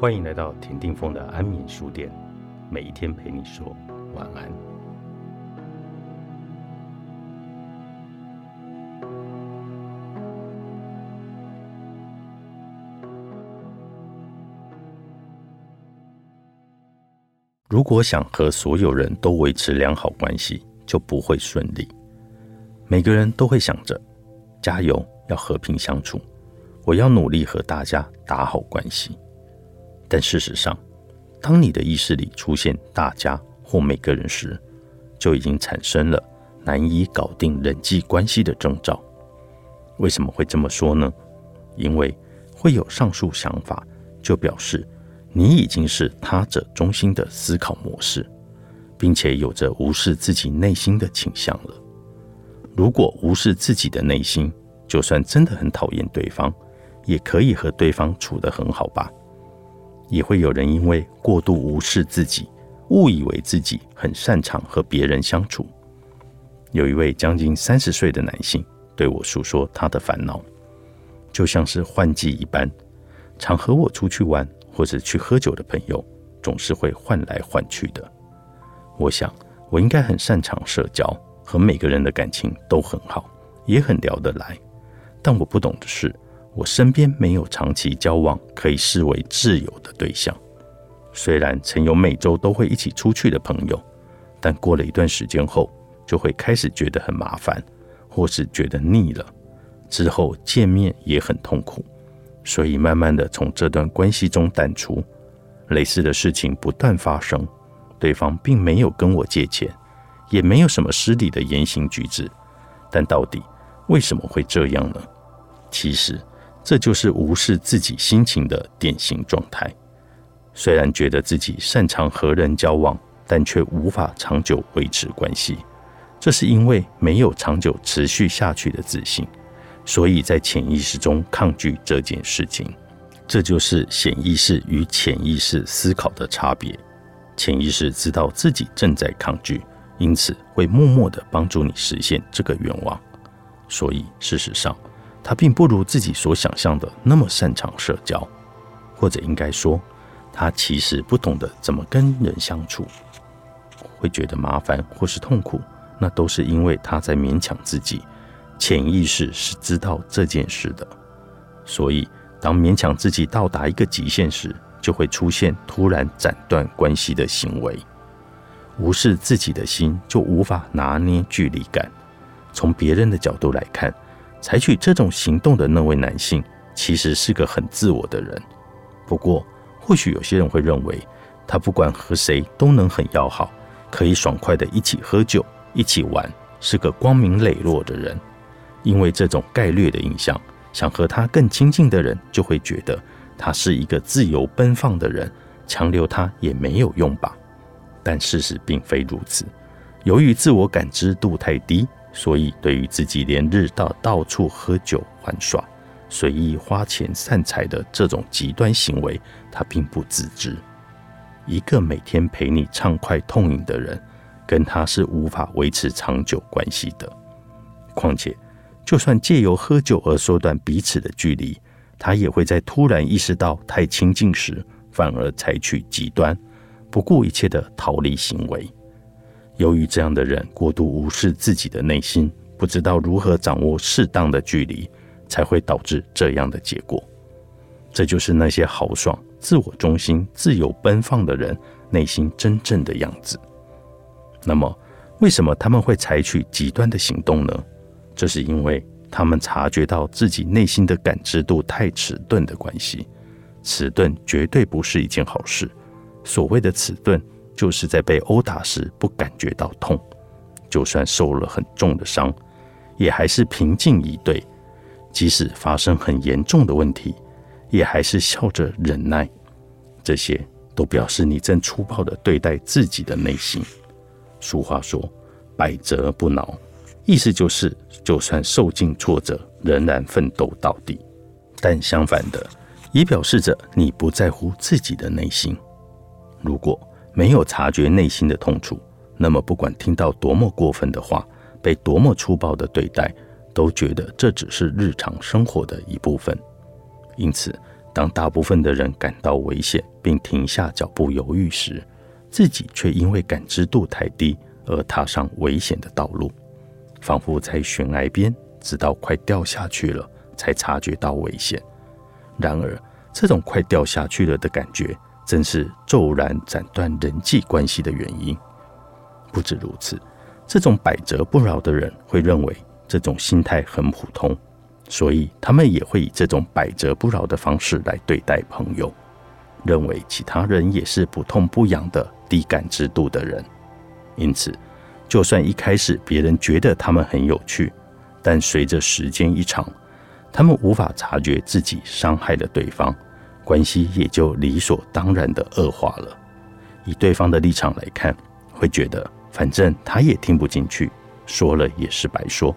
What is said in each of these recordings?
欢迎来到田定峰的安眠书店，每一天陪你说晚安。如果想和所有人都维持良好关系，就不会顺利。每个人都会想着加油，要和平相处，我要努力和大家打好关系。但事实上，当你的意识里出现大家或每个人时，就已经产生了难以搞定人际关系的征兆。为什么会这么说呢？因为会有上述想法，就表示你已经是他者中心的思考模式，并且有着无视自己内心的倾向了。如果无视自己的内心，就算真的很讨厌对方，也可以和对方处得很好吧。也会有人因为过度无视自己，误以为自己很擅长和别人相处。有一位将近三十岁的男性对我诉说他的烦恼，就像是换季一般，常和我出去玩或者去喝酒的朋友，总是会换来换去的。我想我应该很擅长社交，和每个人的感情都很好，也很聊得来。但我不懂的是。我身边没有长期交往可以视为挚友的对象，虽然曾有每周都会一起出去的朋友，但过了一段时间后，就会开始觉得很麻烦，或是觉得腻了，之后见面也很痛苦，所以慢慢的从这段关系中淡出。类似的事情不断发生，对方并没有跟我借钱，也没有什么失礼的言行举止，但到底为什么会这样呢？其实。这就是无视自己心情的典型状态。虽然觉得自己擅长和人交往，但却无法长久维持关系。这是因为没有长久持续下去的自信，所以在潜意识中抗拒这件事情。这就是显意识与潜意识思考的差别。潜意识知道自己正在抗拒，因此会默默的帮助你实现这个愿望。所以事实上。他并不如自己所想象的那么擅长社交，或者应该说，他其实不懂得怎么跟人相处，会觉得麻烦或是痛苦，那都是因为他在勉强自己。潜意识是知道这件事的，所以当勉强自己到达一个极限时，就会出现突然斩断关系的行为。无视自己的心，就无法拿捏距离感。从别人的角度来看。采取这种行动的那位男性，其实是个很自我的人。不过，或许有些人会认为，他不管和谁都能很要好，可以爽快的一起喝酒、一起玩，是个光明磊落的人。因为这种概率的印象，想和他更亲近的人就会觉得他是一个自由奔放的人，强留他也没有用吧？但事实并非如此。由于自我感知度太低。所以，对于自己连日到到处喝酒玩耍、随意花钱散财的这种极端行为，他并不自知。一个每天陪你畅快痛饮的人，跟他是无法维持长久关系的。况且，就算借由喝酒而缩短彼此的距离，他也会在突然意识到太亲近时，反而采取极端、不顾一切的逃离行为。由于这样的人过度无视自己的内心，不知道如何掌握适当的距离，才会导致这样的结果。这就是那些豪爽、自我中心、自由奔放的人内心真正的样子。那么，为什么他们会采取极端的行动呢？这是因为他们察觉到自己内心的感知度太迟钝的关系。迟钝绝对不是一件好事。所谓的迟钝。就是在被殴打时不感觉到痛，就算受了很重的伤，也还是平静以对；即使发生很严重的问题，也还是笑着忍耐。这些都表示你正粗暴地对待自己的内心。俗话说“百折不挠”，意思就是，就算受尽挫折，仍然奋斗到底。但相反的，也表示着你不在乎自己的内心。如果没有察觉内心的痛楚，那么不管听到多么过分的话，被多么粗暴的对待，都觉得这只是日常生活的一部分。因此，当大部分的人感到危险并停下脚步犹豫时，自己却因为感知度太低而踏上危险的道路，仿佛在悬崖边，直到快掉下去了才察觉到危险。然而，这种快掉下去了的感觉，正是骤然斩断人际关系的原因。不止如此，这种百折不挠的人会认为这种心态很普通。所以，他们也会以这种百折不挠的方式来对待朋友，认为其他人也是不痛不痒的低感知度的人。因此，就算一开始别人觉得他们很有趣，但随着时间一长，他们无法察觉自己伤害了对方，关系也就理所当然的恶化了。以对方的立场来看，会觉得反正他也听不进去，说了也是白说。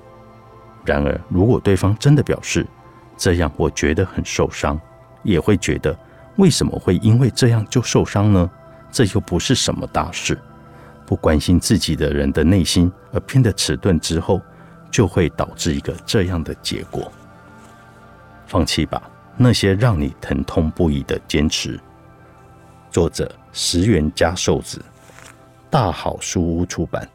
然而，如果对方真的表示这样，我觉得很受伤，也会觉得为什么会因为这样就受伤呢？这又不是什么大事。不关心自己的人的内心而变得迟钝之后，就会导致一个这样的结果：放弃吧，那些让你疼痛不已的坚持。作者：石原加寿子，大好书屋出版。